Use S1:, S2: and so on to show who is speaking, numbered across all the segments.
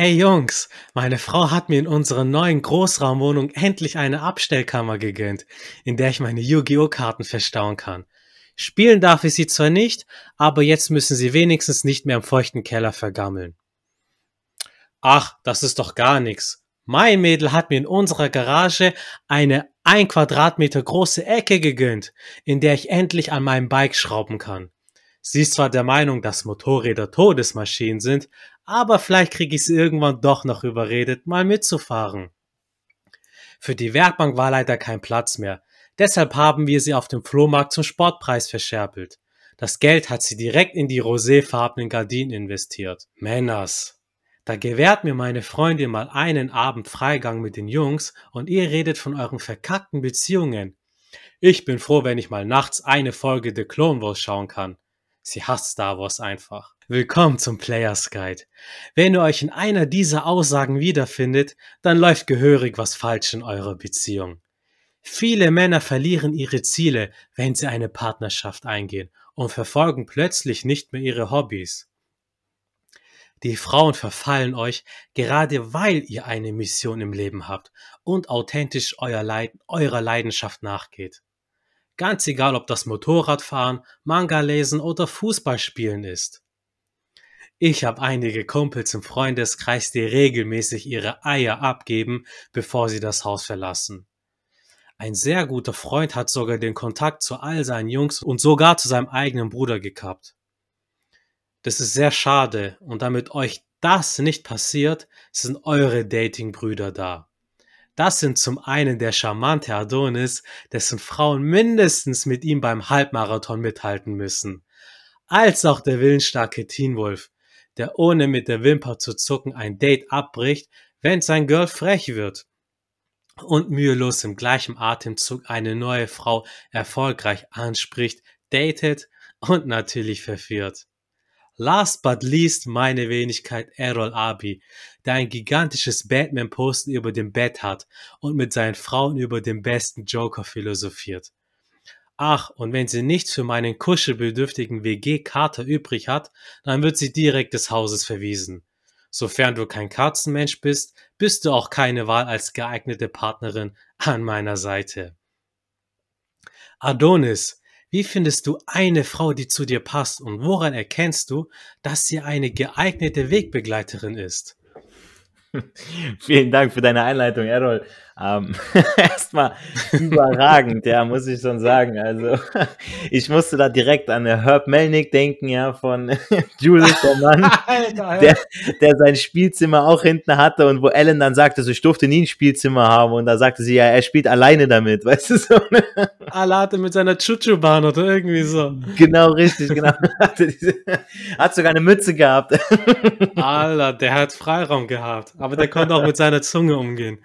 S1: Ey Jungs, meine Frau hat mir in unserer neuen Großraumwohnung endlich eine Abstellkammer gegönnt, in der ich meine Yu-Gi-Oh! Karten verstauen kann. Spielen darf ich sie zwar nicht, aber jetzt müssen sie wenigstens nicht mehr im feuchten Keller vergammeln. Ach, das ist doch gar nix. Mein Mädel hat mir in unserer Garage eine ein Quadratmeter große Ecke gegönnt, in der ich endlich an meinem Bike schrauben kann. Sie ist zwar der Meinung, dass Motorräder Todesmaschinen sind, aber vielleicht kriege ich sie irgendwann doch noch überredet, mal mitzufahren. Für die Werkbank war leider kein Platz mehr. Deshalb haben wir sie auf dem Flohmarkt zum Sportpreis verscherbelt. Das Geld hat sie direkt in die roséfarbenen Gardinen investiert. Männers. Da gewährt mir meine Freundin mal einen Abend Freigang mit den Jungs und ihr redet von euren verkackten Beziehungen. Ich bin froh, wenn ich mal nachts eine Folge The Clone Wars schauen kann. Sie hasst Star Wars einfach. Willkommen zum Players Guide. Wenn ihr euch in einer dieser Aussagen wiederfindet, dann läuft gehörig was falsch in eurer Beziehung. Viele Männer verlieren ihre Ziele, wenn sie eine Partnerschaft eingehen und verfolgen plötzlich nicht mehr ihre Hobbys. Die Frauen verfallen euch, gerade weil ihr eine Mission im Leben habt und authentisch euer Leid, eurer Leidenschaft nachgeht. Ganz egal, ob das Motorradfahren, Manga lesen oder Fußballspielen ist. Ich habe einige Kumpels im Freundeskreis, die regelmäßig ihre Eier abgeben, bevor sie das Haus verlassen. Ein sehr guter Freund hat sogar den Kontakt zu all seinen Jungs und sogar zu seinem eigenen Bruder gekappt. Das ist sehr schade und damit euch das nicht passiert, sind eure Datingbrüder da. Das sind zum einen der charmante Adonis, dessen Frauen mindestens mit ihm beim Halbmarathon mithalten müssen, als auch der willensstarke Teenwolf, der ohne mit der Wimper zu zucken ein Date abbricht, wenn sein Girl frech wird und mühelos im gleichen Atemzug eine neue Frau erfolgreich anspricht, datet und natürlich verführt. Last but least meine Wenigkeit Errol Abi, der ein gigantisches Batman-Posten über dem Bett hat und mit seinen Frauen über den besten Joker philosophiert. Ach, und wenn sie nichts für meinen kuschelbedürftigen WG-Kater übrig hat, dann wird sie direkt des Hauses verwiesen. Sofern du kein Katzenmensch bist, bist du auch keine Wahl als geeignete Partnerin an meiner Seite. Adonis, wie findest du eine Frau, die zu dir passt und woran erkennst du, dass sie eine geeignete Wegbegleiterin ist?
S2: Vielen Dank für deine Einleitung, Errol. Ähm, Erstmal überragend, ja, muss ich schon sagen. Also, ich musste da direkt an Herb Melnick denken, ja, von Julius, der Mann, der, der sein Spielzimmer auch hinten hatte und wo Ellen dann sagte, so, ich durfte nie ein Spielzimmer haben und da sagte sie, ja, er spielt alleine damit, weißt du so. Ne?
S1: Alate mit seiner Chuchu-Bahn oder irgendwie so.
S2: Genau, richtig, genau. hat sogar eine Mütze gehabt.
S1: Alter, der hat Freiraum gehabt, aber der konnte auch mit seiner Zunge umgehen.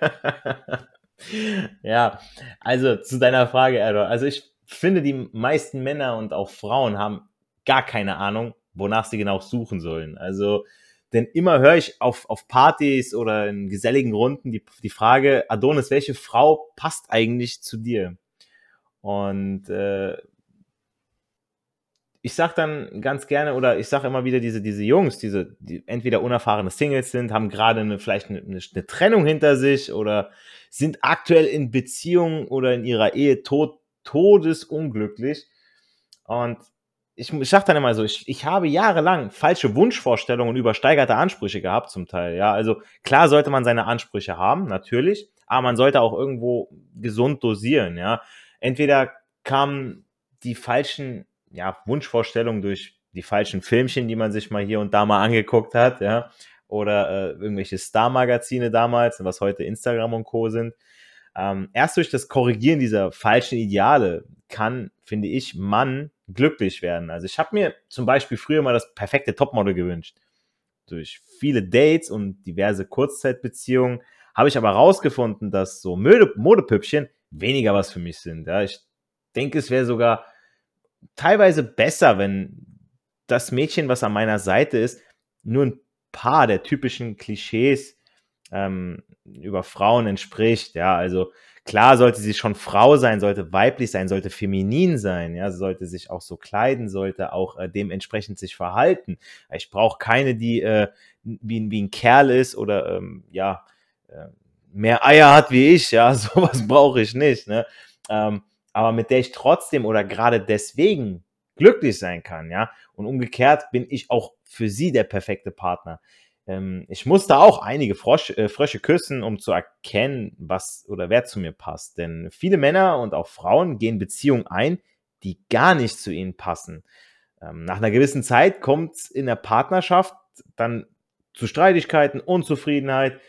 S2: ja, also zu deiner Frage, Errol. Also ich finde, die meisten Männer und auch Frauen haben gar keine Ahnung, wonach sie genau suchen sollen. Also, denn immer höre ich auf, auf Partys oder in geselligen Runden die, die Frage, Adonis, welche Frau passt eigentlich zu dir? Und äh, ich sag dann ganz gerne oder ich sag immer wieder diese diese Jungs, diese die entweder unerfahrene Singles sind, haben gerade eine vielleicht eine, eine, Trennung hinter sich oder sind aktuell in Beziehung oder in ihrer Ehe tot, todesunglücklich. Und ich, ich sag dann immer so, ich, ich habe jahrelang falsche Wunschvorstellungen und übersteigerte Ansprüche gehabt zum Teil. Ja, also klar sollte man seine Ansprüche haben, natürlich, aber man sollte auch irgendwo gesund dosieren. Ja, entweder kamen die falschen ja, Wunschvorstellung durch die falschen Filmchen, die man sich mal hier und da mal angeguckt hat, ja, oder äh, irgendwelche Star-Magazine damals, was heute Instagram und Co. sind. Ähm, erst durch das Korrigieren dieser falschen Ideale kann, finde ich, Mann glücklich werden. Also ich habe mir zum Beispiel früher mal das perfekte Topmodel gewünscht. Durch viele Dates und diverse Kurzzeitbeziehungen habe ich aber herausgefunden, dass so Mode Modepüppchen weniger was für mich sind. Ja, ich denke, es wäre sogar teilweise besser, wenn das Mädchen, was an meiner Seite ist, nur ein paar der typischen Klischees ähm, über Frauen entspricht. Ja, also klar sollte sie schon Frau sein, sollte weiblich sein, sollte feminin sein, ja, sollte sich auch so kleiden, sollte auch äh, dementsprechend sich verhalten. Ich brauche keine, die äh, wie, wie ein Kerl ist oder ähm, ja, äh, mehr Eier hat wie ich, ja, sowas brauche ich nicht, ne? Ähm, aber mit der ich trotzdem oder gerade deswegen glücklich sein kann, ja. Und umgekehrt bin ich auch für sie der perfekte Partner. Ähm, ich musste auch einige Frosch, äh, Frösche küssen, um zu erkennen, was oder wer zu mir passt. Denn viele Männer und auch Frauen gehen Beziehungen ein, die gar nicht zu ihnen passen. Ähm, nach einer gewissen Zeit kommt es in der Partnerschaft dann zu Streitigkeiten, Unzufriedenheit,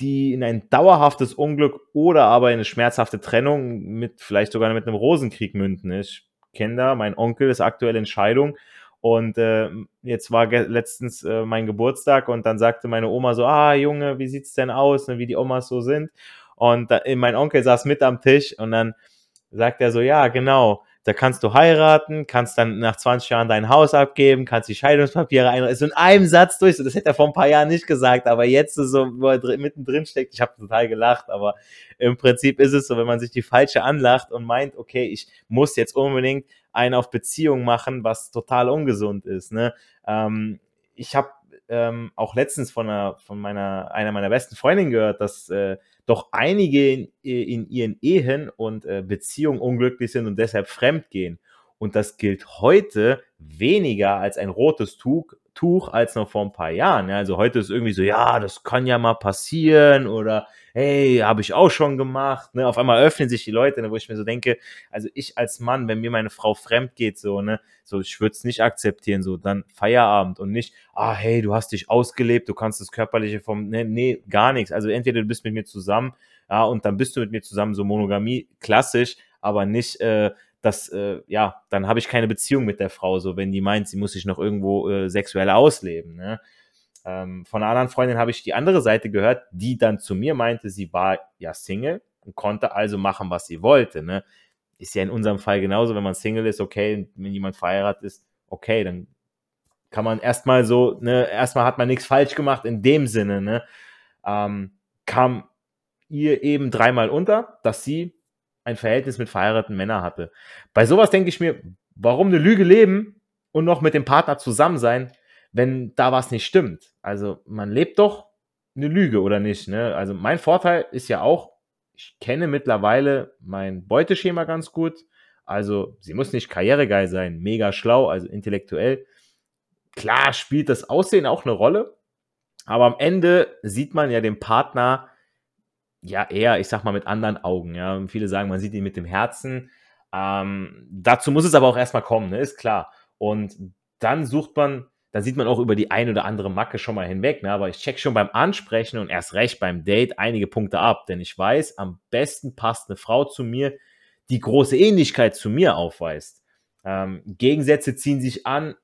S2: die in ein dauerhaftes Unglück oder aber in eine schmerzhafte Trennung mit vielleicht sogar mit einem Rosenkrieg münden. Ich kenne da, mein Onkel ist aktuell in Scheidung und äh, jetzt war letztens äh, mein Geburtstag und dann sagte meine Oma so, ah Junge, wie sieht's denn aus, ne, wie die Omas so sind. Und da, mein Onkel saß mit am Tisch und dann sagt er so, ja genau, da kannst du heiraten, kannst dann nach 20 Jahren dein Haus abgeben, kannst die Scheidungspapiere einreichen. So in einem Satz durch. Das hätte er vor ein paar Jahren nicht gesagt, aber jetzt so, wo er mittendrin steckt, ich habe total gelacht, aber im Prinzip ist es so, wenn man sich die falsche anlacht und meint, okay, ich muss jetzt unbedingt einen auf Beziehung machen, was total ungesund ist. Ne? Ähm, ich habe ähm, auch letztens von, einer, von meiner, einer meiner besten Freundinnen gehört, dass äh, doch einige in, in ihren Ehen und äh, Beziehungen unglücklich sind und deshalb fremd gehen. Und das gilt heute weniger als ein rotes Tuch, Tuch als noch vor ein paar Jahren. Ja, also heute ist irgendwie so, ja, das kann ja mal passieren oder hey, habe ich auch schon gemacht. Ne? Auf einmal öffnen sich die Leute, ne, wo ich mir so denke, also ich als Mann, wenn mir meine Frau fremd geht, so, ne, so, ich würde es nicht akzeptieren, so, dann Feierabend und nicht, ah, hey, du hast dich ausgelebt, du kannst das Körperliche vom, ne, nee, gar nichts. Also entweder du bist mit mir zusammen, ja, und dann bist du mit mir zusammen, so Monogamie, klassisch, aber nicht, äh, dass, äh, ja, dann habe ich keine Beziehung mit der Frau, so wenn die meint, sie muss sich noch irgendwo äh, sexuell ausleben. Ne? Ähm, von einer anderen Freundin habe ich die andere Seite gehört, die dann zu mir meinte, sie war ja Single und konnte also machen, was sie wollte. Ne? Ist ja in unserem Fall genauso, wenn man Single ist, okay, wenn jemand verheiratet ist, okay, dann kann man erstmal so, ne, erstmal hat man nichts falsch gemacht in dem Sinne, ne? Ähm, kam ihr eben dreimal unter, dass sie ein Verhältnis mit verheirateten Männern hatte. Bei sowas denke ich mir, warum eine Lüge leben und noch mit dem Partner zusammen sein, wenn da was nicht stimmt? Also man lebt doch eine Lüge oder nicht. Ne? Also mein Vorteil ist ja auch, ich kenne mittlerweile mein Beuteschema ganz gut. Also sie muss nicht karrieregeil sein, mega schlau, also intellektuell. Klar spielt das Aussehen auch eine Rolle, aber am Ende sieht man ja den Partner ja eher, ich sag mal, mit anderen Augen. Ja. viele sagen, man sieht ihn mit dem Herzen. Ähm, dazu muss es aber auch erstmal kommen, ne? ist klar. Und dann sucht man, dann sieht man auch über die ein oder andere Macke schon mal hinweg. Ne? Aber ich check schon beim Ansprechen und erst recht beim Date einige Punkte ab, denn ich weiß, am besten passt eine Frau zu mir, die große Ähnlichkeit zu mir aufweist. Ähm, Gegensätze ziehen sich an,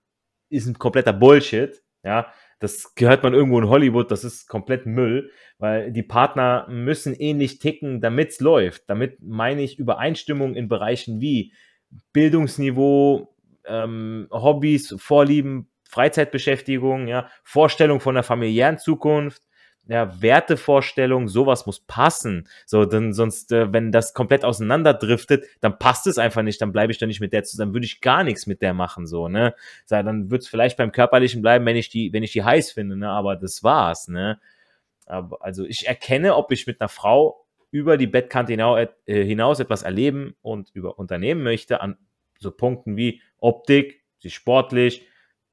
S2: ist ein kompletter Bullshit. Ja, das gehört man irgendwo in Hollywood, das ist komplett Müll, weil die Partner müssen ähnlich ticken, damit es läuft. Damit meine ich Übereinstimmung in Bereichen wie Bildungsniveau, ähm, Hobbys, Vorlieben, Freizeitbeschäftigung, ja, Vorstellung von der familiären Zukunft, ja, Wertevorstellung, sowas muss passen. So, denn sonst, äh, wenn das komplett auseinanderdriftet, dann passt es einfach nicht, dann bleibe ich da nicht mit der zusammen, würde ich gar nichts mit der machen, so, ne? So, dann wird es vielleicht beim Körperlichen bleiben, wenn ich die, wenn ich die heiß finde, ne? Aber das war's, ne? Aber, also ich erkenne, ob ich mit einer Frau über die Bettkante hinaus, äh, hinaus etwas erleben und über unternehmen möchte, an so Punkten wie Optik, sie sportlich,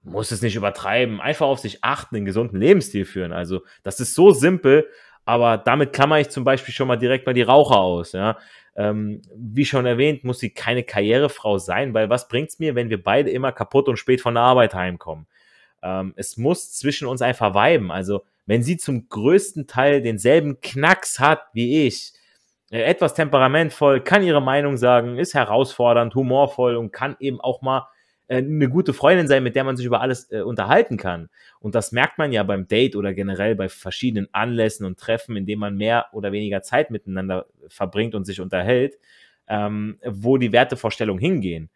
S2: muss es nicht übertreiben, einfach auf sich achten, einen gesunden Lebensstil führen. Also, das ist so simpel, aber damit klammer ich zum Beispiel schon mal direkt mal die Raucher aus. Ja? Ähm, wie schon erwähnt, muss sie keine Karrierefrau sein, weil was bringt es mir, wenn wir beide immer kaputt und spät von der Arbeit heimkommen? Ähm, es muss zwischen uns einfach weiben. Also, wenn sie zum größten Teil denselben Knacks hat wie ich, äh, etwas temperamentvoll, kann ihre Meinung sagen, ist herausfordernd, humorvoll und kann eben auch mal eine gute Freundin sein, mit der man sich über alles äh, unterhalten kann. Und das merkt man ja beim Date oder generell bei verschiedenen Anlässen und Treffen, in denen man mehr oder weniger Zeit miteinander verbringt und sich unterhält, ähm, wo die Wertevorstellungen hingehen.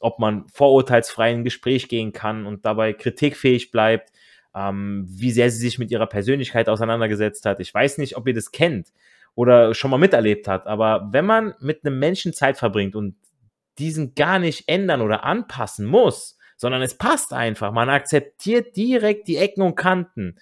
S2: Ob man vorurteilsfrei in Gespräch gehen kann und dabei kritikfähig bleibt. ähm, wie sehr sie sich mit ihrer Persönlichkeit auseinandergesetzt hat. Ich weiß nicht, ob ihr das kennt oder schon mal miterlebt hat, aber wenn man mit einem Menschen Zeit verbringt und diesen gar nicht ändern oder anpassen muss, sondern es passt einfach, man akzeptiert direkt die Ecken und Kanten.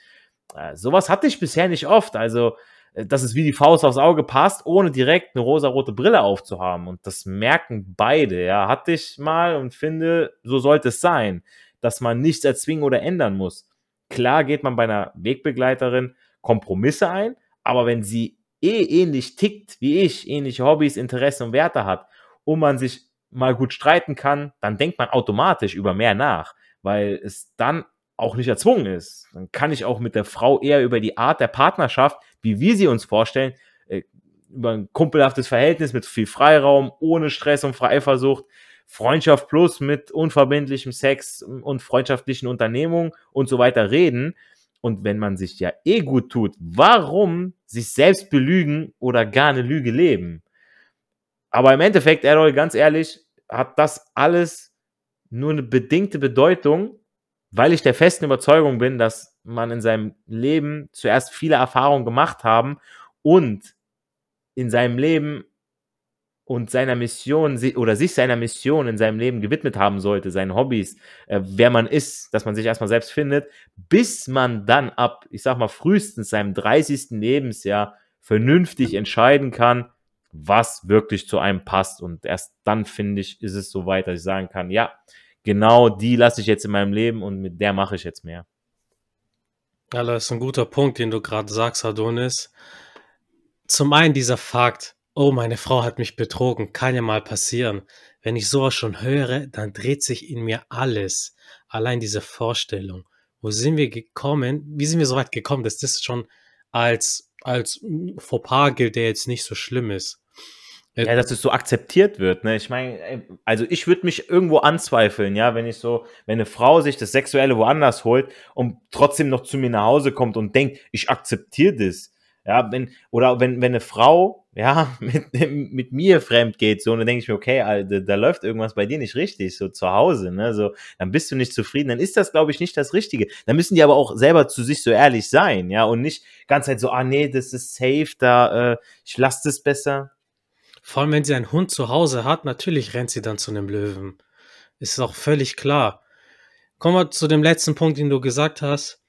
S2: Äh, sowas hatte ich bisher nicht oft, also äh, dass es wie die Faust aufs Auge passt, ohne direkt eine rosarote Brille aufzuhaben. Und das merken beide, ja. Hatte ich mal und finde, so sollte es sein, dass man nichts erzwingen oder ändern muss. Klar geht man bei einer Wegbegleiterin Kompromisse ein, aber wenn sie eh ähnlich tickt wie ich, ähnliche Hobbys, Interessen und Werte hat und man sich mal gut streiten kann, dann denkt man automatisch über mehr nach, weil es dann auch nicht erzwungen ist. Dann kann ich auch mit der Frau eher über die Art der Partnerschaft, wie wir sie uns vorstellen, äh, über ein kumpelhaftes Verhältnis mit viel Freiraum, ohne Stress und Eifersucht, Freundschaft plus mit unverbindlichem Sex und freundschaftlichen Unternehmungen und so weiter reden. Und wenn man sich ja eh gut tut, warum sich selbst belügen oder gar eine Lüge leben? Aber im Endeffekt, Errol, ganz ehrlich, hat das alles nur eine bedingte Bedeutung, weil ich der festen Überzeugung bin, dass man in seinem Leben zuerst viele Erfahrungen gemacht haben und in seinem Leben und seiner Mission oder sich seiner Mission in seinem Leben gewidmet haben sollte, seinen Hobbys, äh, wer man ist, dass man sich erstmal selbst findet, bis man dann ab, ich sag mal, frühestens seinem 30. Lebensjahr vernünftig entscheiden kann, was wirklich zu einem passt. Und erst dann, finde ich, ist es so weit, dass ich sagen kann, ja, genau die lasse ich jetzt in meinem Leben und mit der mache ich jetzt mehr.
S1: Ja, das ist ein guter Punkt, den du gerade sagst, Adonis. Zum einen dieser Fakt, Oh, meine Frau hat mich betrogen, kann ja mal passieren. Wenn ich sowas schon höre, dann dreht sich in mir alles. Allein diese Vorstellung. Wo sind wir gekommen? Wie sind wir so weit gekommen, dass das schon als, als Fauxpas gilt, der jetzt nicht so schlimm ist?
S2: Ja, dass es so akzeptiert wird, ne? Ich meine, also ich würde mich irgendwo anzweifeln, ja, wenn ich so, wenn eine Frau sich das Sexuelle woanders holt und trotzdem noch zu mir nach Hause kommt und denkt, ich akzeptiere das. Ja, wenn, oder wenn, wenn eine Frau, ja, mit, mit mir fremd geht, so, und dann denke ich mir, okay, Alter, da läuft irgendwas bei dir nicht richtig, so zu Hause, ne, so, dann bist du nicht zufrieden, dann ist das, glaube ich, nicht das Richtige. Dann müssen die aber auch selber zu sich so ehrlich sein, ja, und nicht ganz halt so, ah, nee, das ist safe, da, äh, ich lasse das besser.
S1: Vor allem, wenn sie einen Hund zu Hause hat, natürlich rennt sie dann zu einem Löwen. Ist auch völlig klar. Kommen wir zu dem letzten Punkt, den du gesagt hast.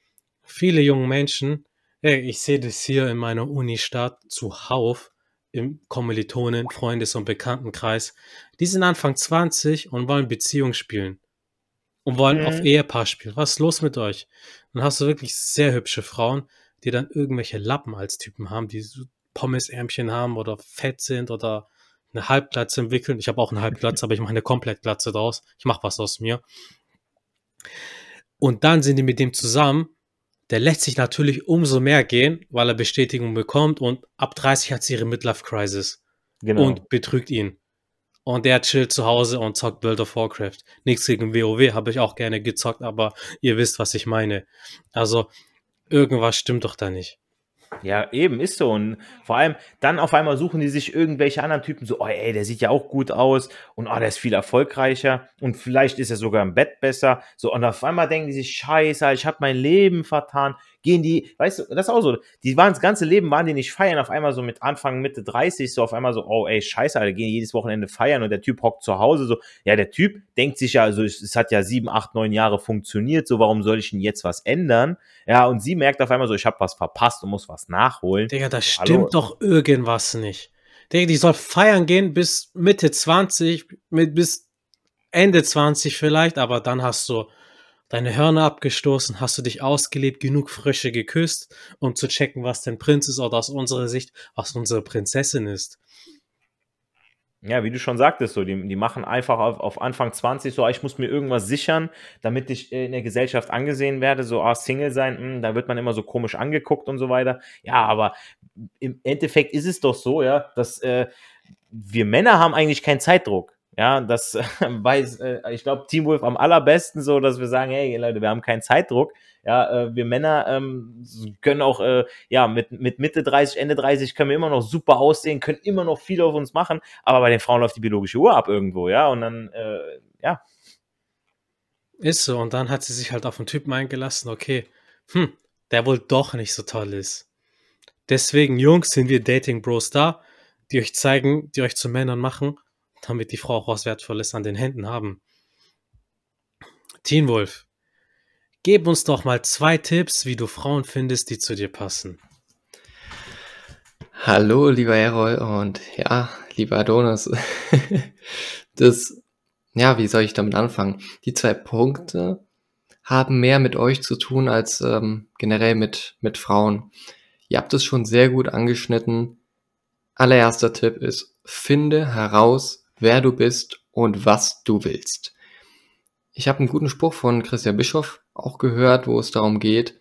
S1: Viele junge Menschen ich sehe das hier in meiner Unistadt zuhauf im Kommilitonen, Freundes- und Bekanntenkreis. Die sind Anfang 20 und wollen Beziehung spielen. Und wollen auf mhm. Ehepaar spielen. Was ist los mit euch? Dann hast du wirklich sehr hübsche Frauen, die dann irgendwelche Lappen als Typen haben, die so Pommesärmchen haben oder fett sind oder eine Halbglatze entwickeln. Ich habe auch eine Halbglatze, aber ich mache eine Komplettglatze draus. Ich mache was aus mir. Und dann sind die mit dem zusammen der lässt sich natürlich umso mehr gehen, weil er Bestätigung bekommt und ab 30 hat sie ihre Midlife Crisis genau. und betrügt ihn. Und der chillt zu Hause und zockt World of Warcraft. Nichts gegen WoW, habe ich auch gerne gezockt, aber ihr wisst, was ich meine. Also, irgendwas stimmt doch da nicht.
S2: Ja, eben, ist so. Und vor allem, dann auf einmal suchen die sich irgendwelche anderen Typen so, oh ey, der sieht ja auch gut aus und oh, der ist viel erfolgreicher und vielleicht ist er sogar im Bett besser. So, und auf einmal denken die sich, scheiße, ich habe mein Leben vertan gehen die, weißt du, das ist auch so, die waren das ganze Leben, waren die nicht feiern, auf einmal so mit Anfang, Mitte 30, so auf einmal so, oh ey, scheiße, Alter, gehen jedes Wochenende feiern und der Typ hockt zu Hause, so, ja, der Typ denkt sich ja, also es, es hat ja sieben, acht, neun Jahre funktioniert, so, warum soll ich denn jetzt was ändern? Ja, und sie merkt auf einmal so, ich habe was verpasst und muss was nachholen.
S1: Digga, da stimmt Hallo. doch irgendwas nicht. Digga, die soll feiern gehen bis Mitte 20, mit, bis Ende 20 vielleicht, aber dann hast du deine Hörner abgestoßen, hast du dich ausgelebt, genug Frösche geküsst, um zu checken, was dein Prinz ist oder aus unserer Sicht, was unsere Prinzessin ist.
S2: Ja, wie du schon sagtest, so, die, die machen einfach auf, auf Anfang 20 so, ah, ich muss mir irgendwas sichern, damit ich in der Gesellschaft angesehen werde, so, ah, Single sein, mh, hm, da wird man immer so komisch angeguckt und so weiter. Ja, aber im Endeffekt ist es doch so, ja, dass äh, wir Männer haben eigentlich keinen Zeitdruck. Ja, das weiß, äh, ich glaube, Team Wolf am allerbesten so, dass wir sagen, hey Leute, wir haben keinen Zeitdruck. Ja, äh, wir Männer ähm, können auch, äh, ja, mit, mit Mitte 30, Ende 30 können wir immer noch super aussehen, können immer noch viel auf uns machen, aber bei den Frauen läuft die biologische Uhr ab irgendwo, ja, und dann, äh, ja.
S1: Ist so, und dann hat sie sich halt auf einen Typen eingelassen, okay, hm, der wohl doch nicht so toll ist. Deswegen, Jungs, sind wir Dating Bros da, die euch zeigen, die euch zu Männern machen, damit die Frau auch was Wertvolles an den Händen haben. Teen Wolf, gib uns doch mal zwei Tipps, wie du Frauen findest, die zu dir passen.
S3: Hallo, lieber Errol und ja, lieber Adonis. das, ja, wie soll ich damit anfangen? Die zwei Punkte haben mehr mit euch zu tun als ähm, generell mit, mit Frauen. Ihr habt es schon sehr gut angeschnitten. Allererster Tipp ist, finde heraus, wer du bist und was du willst. Ich habe einen guten Spruch von Christian Bischoff auch gehört, wo es darum geht,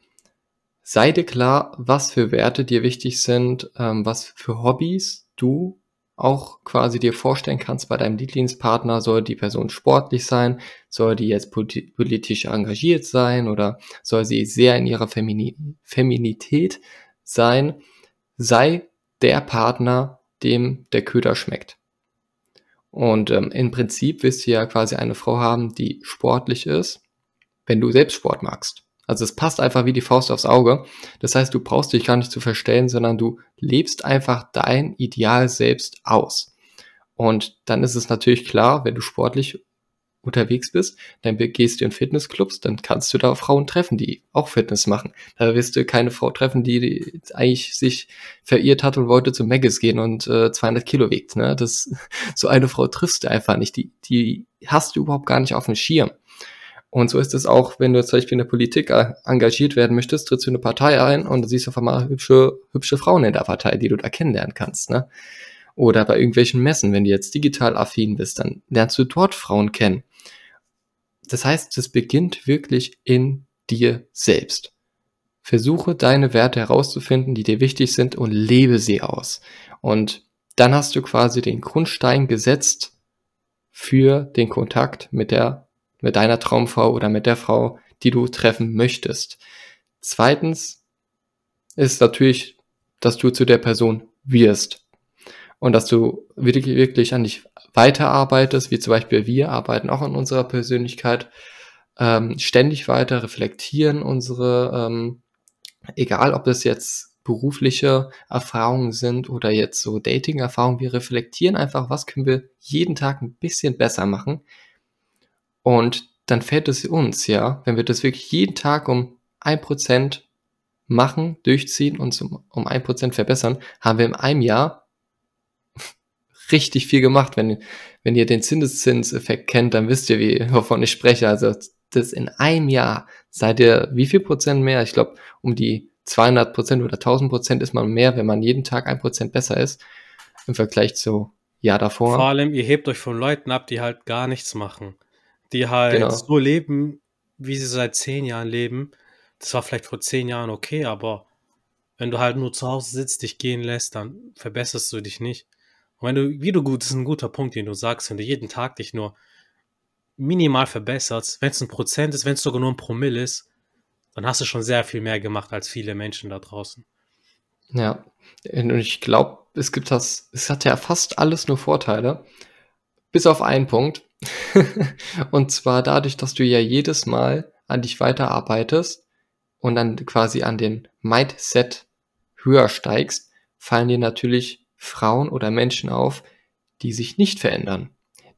S3: sei dir klar, was für Werte dir wichtig sind, ähm, was für Hobbys du auch quasi dir vorstellen kannst bei deinem Lieblingspartner, soll die Person sportlich sein, soll die jetzt politisch engagiert sein oder soll sie sehr in ihrer Femini Feminität sein, sei der Partner, dem der Köder schmeckt. Und ähm, im Prinzip wirst du ja quasi eine Frau haben, die sportlich ist, wenn du selbst Sport magst. Also es passt einfach wie die Faust aufs Auge. Das heißt, du brauchst dich gar nicht zu verstellen, sondern du lebst einfach dein Ideal selbst aus. Und dann ist es natürlich klar, wenn du sportlich unterwegs bist, dann gehst du in Fitnessclubs, dann kannst du da Frauen treffen, die auch Fitness machen. Da wirst du keine Frau treffen, die eigentlich sich verirrt hat und wollte zu Maggis gehen und äh, 200 Kilo wiegt. Ne? Das, so eine Frau triffst du einfach nicht. Die, die hast du überhaupt gar nicht auf dem Schirm. Und so ist es auch, wenn du zum Beispiel in der Politik äh, engagiert werden möchtest, trittst du in eine Partei ein und siehst auf einmal hübsche, hübsche Frauen in der Partei, die du da kennenlernen kannst. Ne? Oder bei irgendwelchen Messen, wenn du jetzt digital affin bist, dann lernst du dort Frauen kennen. Das heißt, es beginnt wirklich in dir selbst. Versuche deine Werte herauszufinden, die dir wichtig sind und lebe sie aus. Und dann hast du quasi den Grundstein gesetzt für den Kontakt mit der mit deiner Traumfrau oder mit der Frau, die du treffen möchtest. Zweitens ist natürlich, dass du zu der Person wirst und dass du wirklich, wirklich an dich weiterarbeitest, wie zum Beispiel wir arbeiten auch an unserer Persönlichkeit, ähm, ständig weiter reflektieren unsere, ähm, egal ob das jetzt berufliche Erfahrungen sind oder jetzt so Dating-Erfahrungen, wir reflektieren einfach, was können wir jeden Tag ein bisschen besser machen, und dann fällt es uns, ja, wenn wir das wirklich jeden Tag um ein Prozent machen, durchziehen und um ein Prozent verbessern, haben wir in einem Jahr richtig viel gemacht. Wenn, wenn ihr den Zinseszinseffekt kennt, dann wisst ihr, wie, wovon ich spreche. Also das in einem Jahr seid ihr wie viel Prozent mehr? Ich glaube, um die 200 Prozent oder 1000 Prozent ist man mehr, wenn man jeden Tag ein Prozent besser ist im Vergleich zu Jahr davor.
S1: Vor allem, ihr hebt euch von Leuten ab, die halt gar nichts machen die halt genau. so leben, wie sie seit zehn Jahren leben. Das war vielleicht vor zehn Jahren okay, aber wenn du halt nur zu Hause sitzt, dich gehen lässt, dann verbesserst du dich nicht. Wenn du, wie du gut, das ist ein guter Punkt, den du sagst, wenn du jeden Tag dich nur minimal verbesserst, wenn es ein Prozent ist, wenn es sogar nur ein Promille ist, dann hast du schon sehr viel mehr gemacht als viele Menschen da draußen.
S3: Ja, und ich glaube, es gibt das, es hat ja fast alles nur Vorteile, bis auf einen Punkt. und zwar dadurch, dass du ja jedes Mal an dich weiterarbeitest und dann quasi an den Mindset höher steigst, fallen dir natürlich Frauen oder Menschen auf, die sich nicht verändern,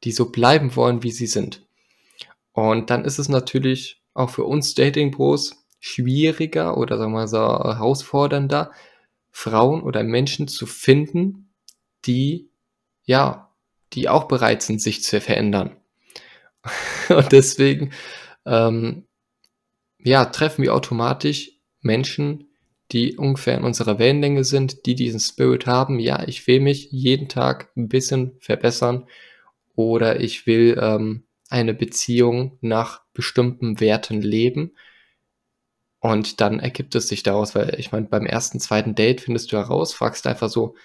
S3: die so bleiben wollen, wie sie sind. Und dann ist es natürlich auch für uns Dating-Pros schwieriger oder sagen wir mal so herausfordernder, Frauen oder Menschen zu finden, die ja die auch bereit sind, sich zu verändern. Und deswegen, ähm, ja, treffen wir automatisch Menschen, die ungefähr in unserer Wellenlänge sind, die diesen Spirit haben. Ja, ich will mich jeden Tag ein bisschen verbessern oder ich will ähm, eine Beziehung nach bestimmten Werten leben. Und dann ergibt es sich daraus, weil ich meine, beim ersten, zweiten Date findest du heraus, fragst einfach so,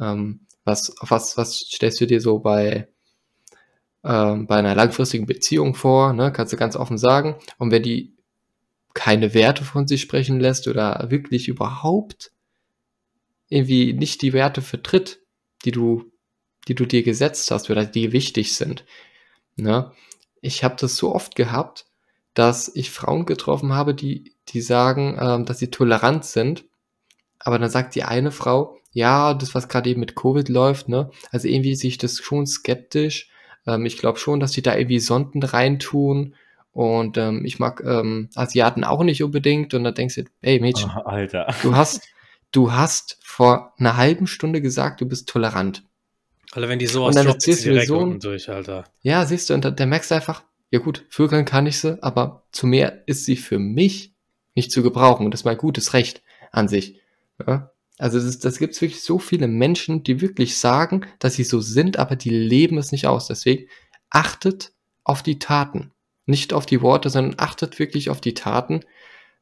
S3: ähm, was, was, was stellst du dir so bei, ähm, bei einer langfristigen Beziehung vor? Ne? Kannst du ganz offen sagen. Und wenn die keine Werte von sich sprechen lässt oder wirklich überhaupt irgendwie nicht die Werte vertritt, die du, die du dir gesetzt hast oder die wichtig sind. Ne? Ich habe das so oft gehabt, dass ich Frauen getroffen habe, die, die sagen, ähm, dass sie tolerant sind. Aber dann sagt die eine Frau, ja, das, was gerade eben mit Covid läuft, ne? Also irgendwie sehe ich das schon skeptisch. Ähm, ich glaube schon, dass die da irgendwie Sonden reintun. Und ähm, ich mag ähm, Asiaten auch nicht unbedingt. Und dann denkst du, hey Mädchen,
S2: Oh, Alter.
S3: du hast, du hast vor einer halben Stunde gesagt, du bist tolerant.
S1: Alle, wenn die
S3: du
S1: die
S3: mir
S1: direkt
S3: so
S1: unten durch, Alter.
S3: Ja, siehst du, und da, da merkst du einfach, ja gut, vögeln kann ich sie, aber zu mehr ist sie für mich nicht zu gebrauchen. Und das ist mein gutes Recht an sich. Ja? Also das, das gibt es wirklich so viele Menschen, die wirklich sagen, dass sie so sind, aber die leben es nicht aus. Deswegen achtet auf die Taten. Nicht auf die Worte, sondern achtet wirklich auf die Taten,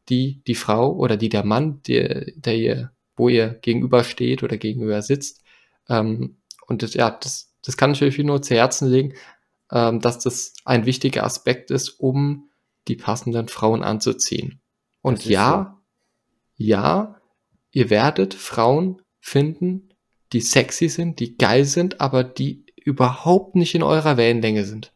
S3: die die Frau oder die der Mann, der, der ihr, wo ihr gegenüber steht oder gegenüber sitzt. Ähm, und das, ja, das, das kann ich euch nur zu Herzen legen, ähm, dass das ein wichtiger Aspekt ist, um die passenden Frauen anzuziehen. Und ja, ja, ihr werdet Frauen finden, die sexy sind, die geil sind, aber die überhaupt nicht in eurer Wellenlänge sind.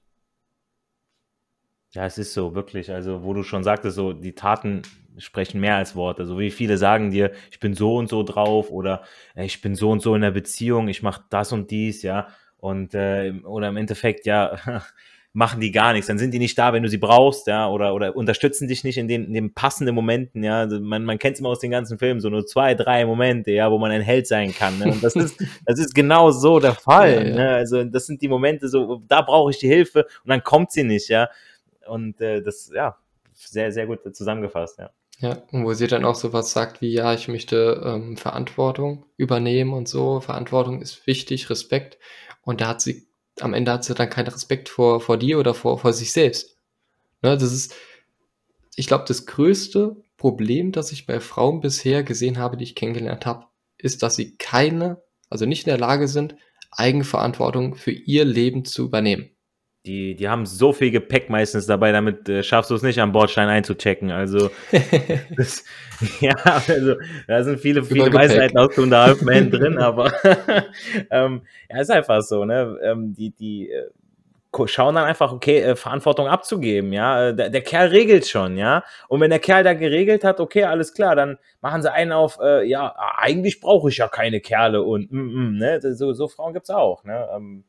S2: Ja, es ist so, wirklich. Also, wo du schon sagtest, so, die Taten sprechen mehr als Worte. So wie viele sagen dir, ich bin so und so drauf oder ich bin so und so in der Beziehung, ich mache das und dies, ja. Und, äh, oder im Endeffekt, ja, machen die gar nichts. Dann sind die nicht da, wenn du sie brauchst, ja, oder, oder unterstützen dich nicht in den, in den passenden Momenten, ja. Also Man, man kennt es immer aus den ganzen Filmen, so nur zwei, drei Momente, ja, wo man ein Held sein kann. Ne? Und das ist, das ist genau so der Fall.
S3: Ja, ja.
S2: Ne? Also, das sind die Momente, so, da brauche ich die Hilfe und dann kommt sie nicht, ja. Und äh, das, ja, sehr, sehr gut zusammengefasst, ja.
S3: Ja, und wo sie dann auch sowas sagt wie, ja, ich möchte ähm, Verantwortung übernehmen und so. Verantwortung ist wichtig, Respekt. Und da hat sie, am Ende hat sie dann keinen Respekt vor, vor dir oder vor, vor sich selbst. Ne, das ist, ich glaube, das größte Problem, das ich bei Frauen bisher gesehen habe, die ich kennengelernt habe, ist, dass sie keine, also nicht in der Lage sind, Eigenverantwortung für ihr Leben zu übernehmen.
S2: Die, die haben so viel Gepäck meistens dabei, damit äh, schaffst du es nicht am Bordstein einzuchecken. Also, das, ja, also da sind viele, viele
S3: Gepäck.
S2: Weisheiten aus dem Halfman drin, aber ähm, ja, ist einfach so, ne? Ähm, die, die äh, schauen dann einfach, okay, äh, Verantwortung abzugeben, ja. Äh, Der, der Kerl regelt schon, ja. Und wenn der Kerl da geregelt hat, okay, alles klar, dann machen sie einen auf, äh, ja, eigentlich brauche ich ja keine Kerle und mm, mm, ne? So, so Frauen gibt's auch, ne? Ähm,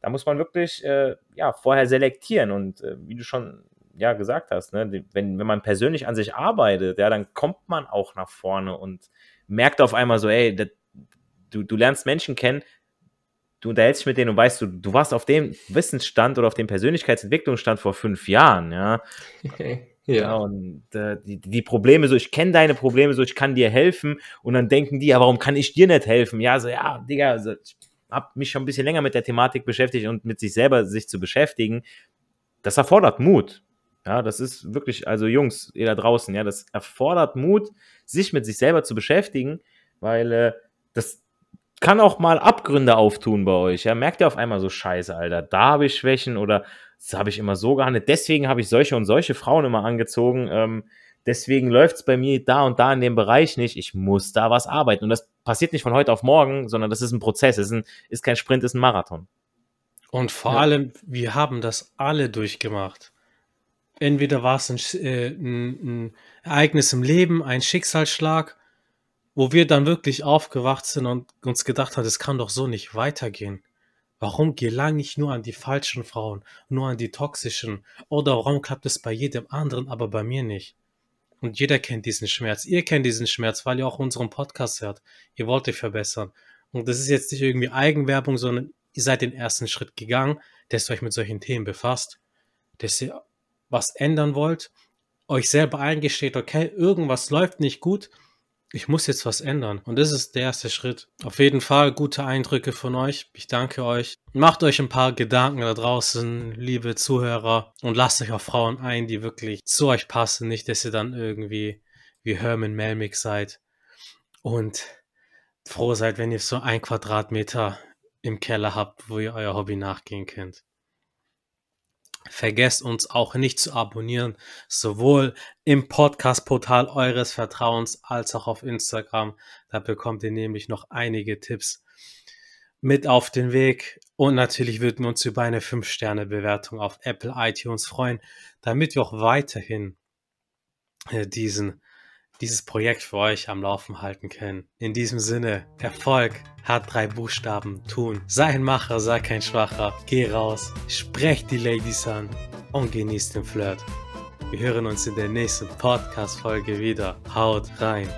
S2: da muss man wirklich äh, ja, vorher selektieren und äh, wie du schon ja, gesagt hast, ne, wenn, wenn man persönlich an sich arbeitet, ja, dann kommt man auch nach vorne und merkt auf einmal so, ey, das, du, du lernst Menschen kennen, du unterhältst dich mit denen und weißt, du, du warst auf dem Wissensstand oder auf dem Persönlichkeitsentwicklungsstand vor fünf Jahren, ja. Ja,
S3: ja.
S2: und äh, die, die Probleme, so ich kenne deine Probleme, so ich kann dir helfen. Und dann denken die, ja, warum kann ich dir nicht helfen? Ja, so, ja, Digga, so, ich habe mich schon ein bisschen länger mit der Thematik beschäftigt und mit sich selber sich zu beschäftigen. Das erfordert Mut. Ja, das ist wirklich, also Jungs, ihr da draußen, ja, das erfordert Mut, sich mit sich selber zu beschäftigen, weil äh, das kann auch mal Abgründe auftun bei euch. Ja, merkt ihr auf einmal so Scheiße, Alter, da habe ich Schwächen oder das habe ich immer so gehandelt. Deswegen habe ich solche und solche Frauen immer angezogen. Ähm, deswegen läuft es bei mir da und da in dem Bereich nicht. Ich muss da was arbeiten. Und das passiert nicht von heute auf morgen, sondern das ist ein Prozess. Es ist, ein, ist kein Sprint, ist ein Marathon.
S1: Und vor
S3: Ja.
S1: allem, wir haben das alle durchgemacht. Entweder war es ein, äh, ein, ein Ereignis im Leben, ein Schicksalsschlag, wo wir dann wirklich aufgewacht sind und uns gedacht haben, es kann doch so nicht weitergehen. Warum gelang ich nur an die falschen Frauen, nur an die toxischen? Oder warum klappt es bei jedem anderen, aber bei mir nicht? Und jeder kennt diesen Schmerz. Ihr kennt diesen Schmerz, weil ihr auch unseren Podcast hört. Ihr wollt euch verbessern. Und das ist jetzt nicht irgendwie Eigenwerbung, sondern ihr seid den ersten Schritt gegangen, dass ihr euch mit solchen Themen befasst, dass ihr was ändern wollt, euch selber eingesteht, okay, irgendwas läuft nicht gut, ich muss jetzt was ändern. Und das ist der erste Schritt. Auf jeden Fall gute Eindrücke von euch. Ich danke euch. Macht euch ein paar Gedanken da draußen, liebe Zuhörer, und lasst euch auf Frauen ein, die wirklich zu euch passen. Nicht, dass ihr dann irgendwie wie Herman Melmick seid und froh seid, wenn ihr so ein Quadratmeter im Keller habt, wo ihr euer Hobby nachgehen könnt. Vergesst uns auch nicht zu abonnieren, sowohl im Podcast-Portal eures Vertrauens als auch auf Instagram. Da bekommt ihr nämlich noch einige Tipps mit auf den Weg. Und natürlich würden wir uns über eine 5-Sterne-Bewertung auf Apple iTunes freuen, damit wir auch weiterhin äh, diesen, dieses Projekt für euch am Laufen halten können. In diesem Sinne, Erfolg hat drei Buchstaben, tun. Sei ein Macher, sei kein Schwacher. Geh raus, sprech die Ladies an und genieß den Flirt. Wir hören uns in der nächsten Podcast-Folge wieder. Haut rein!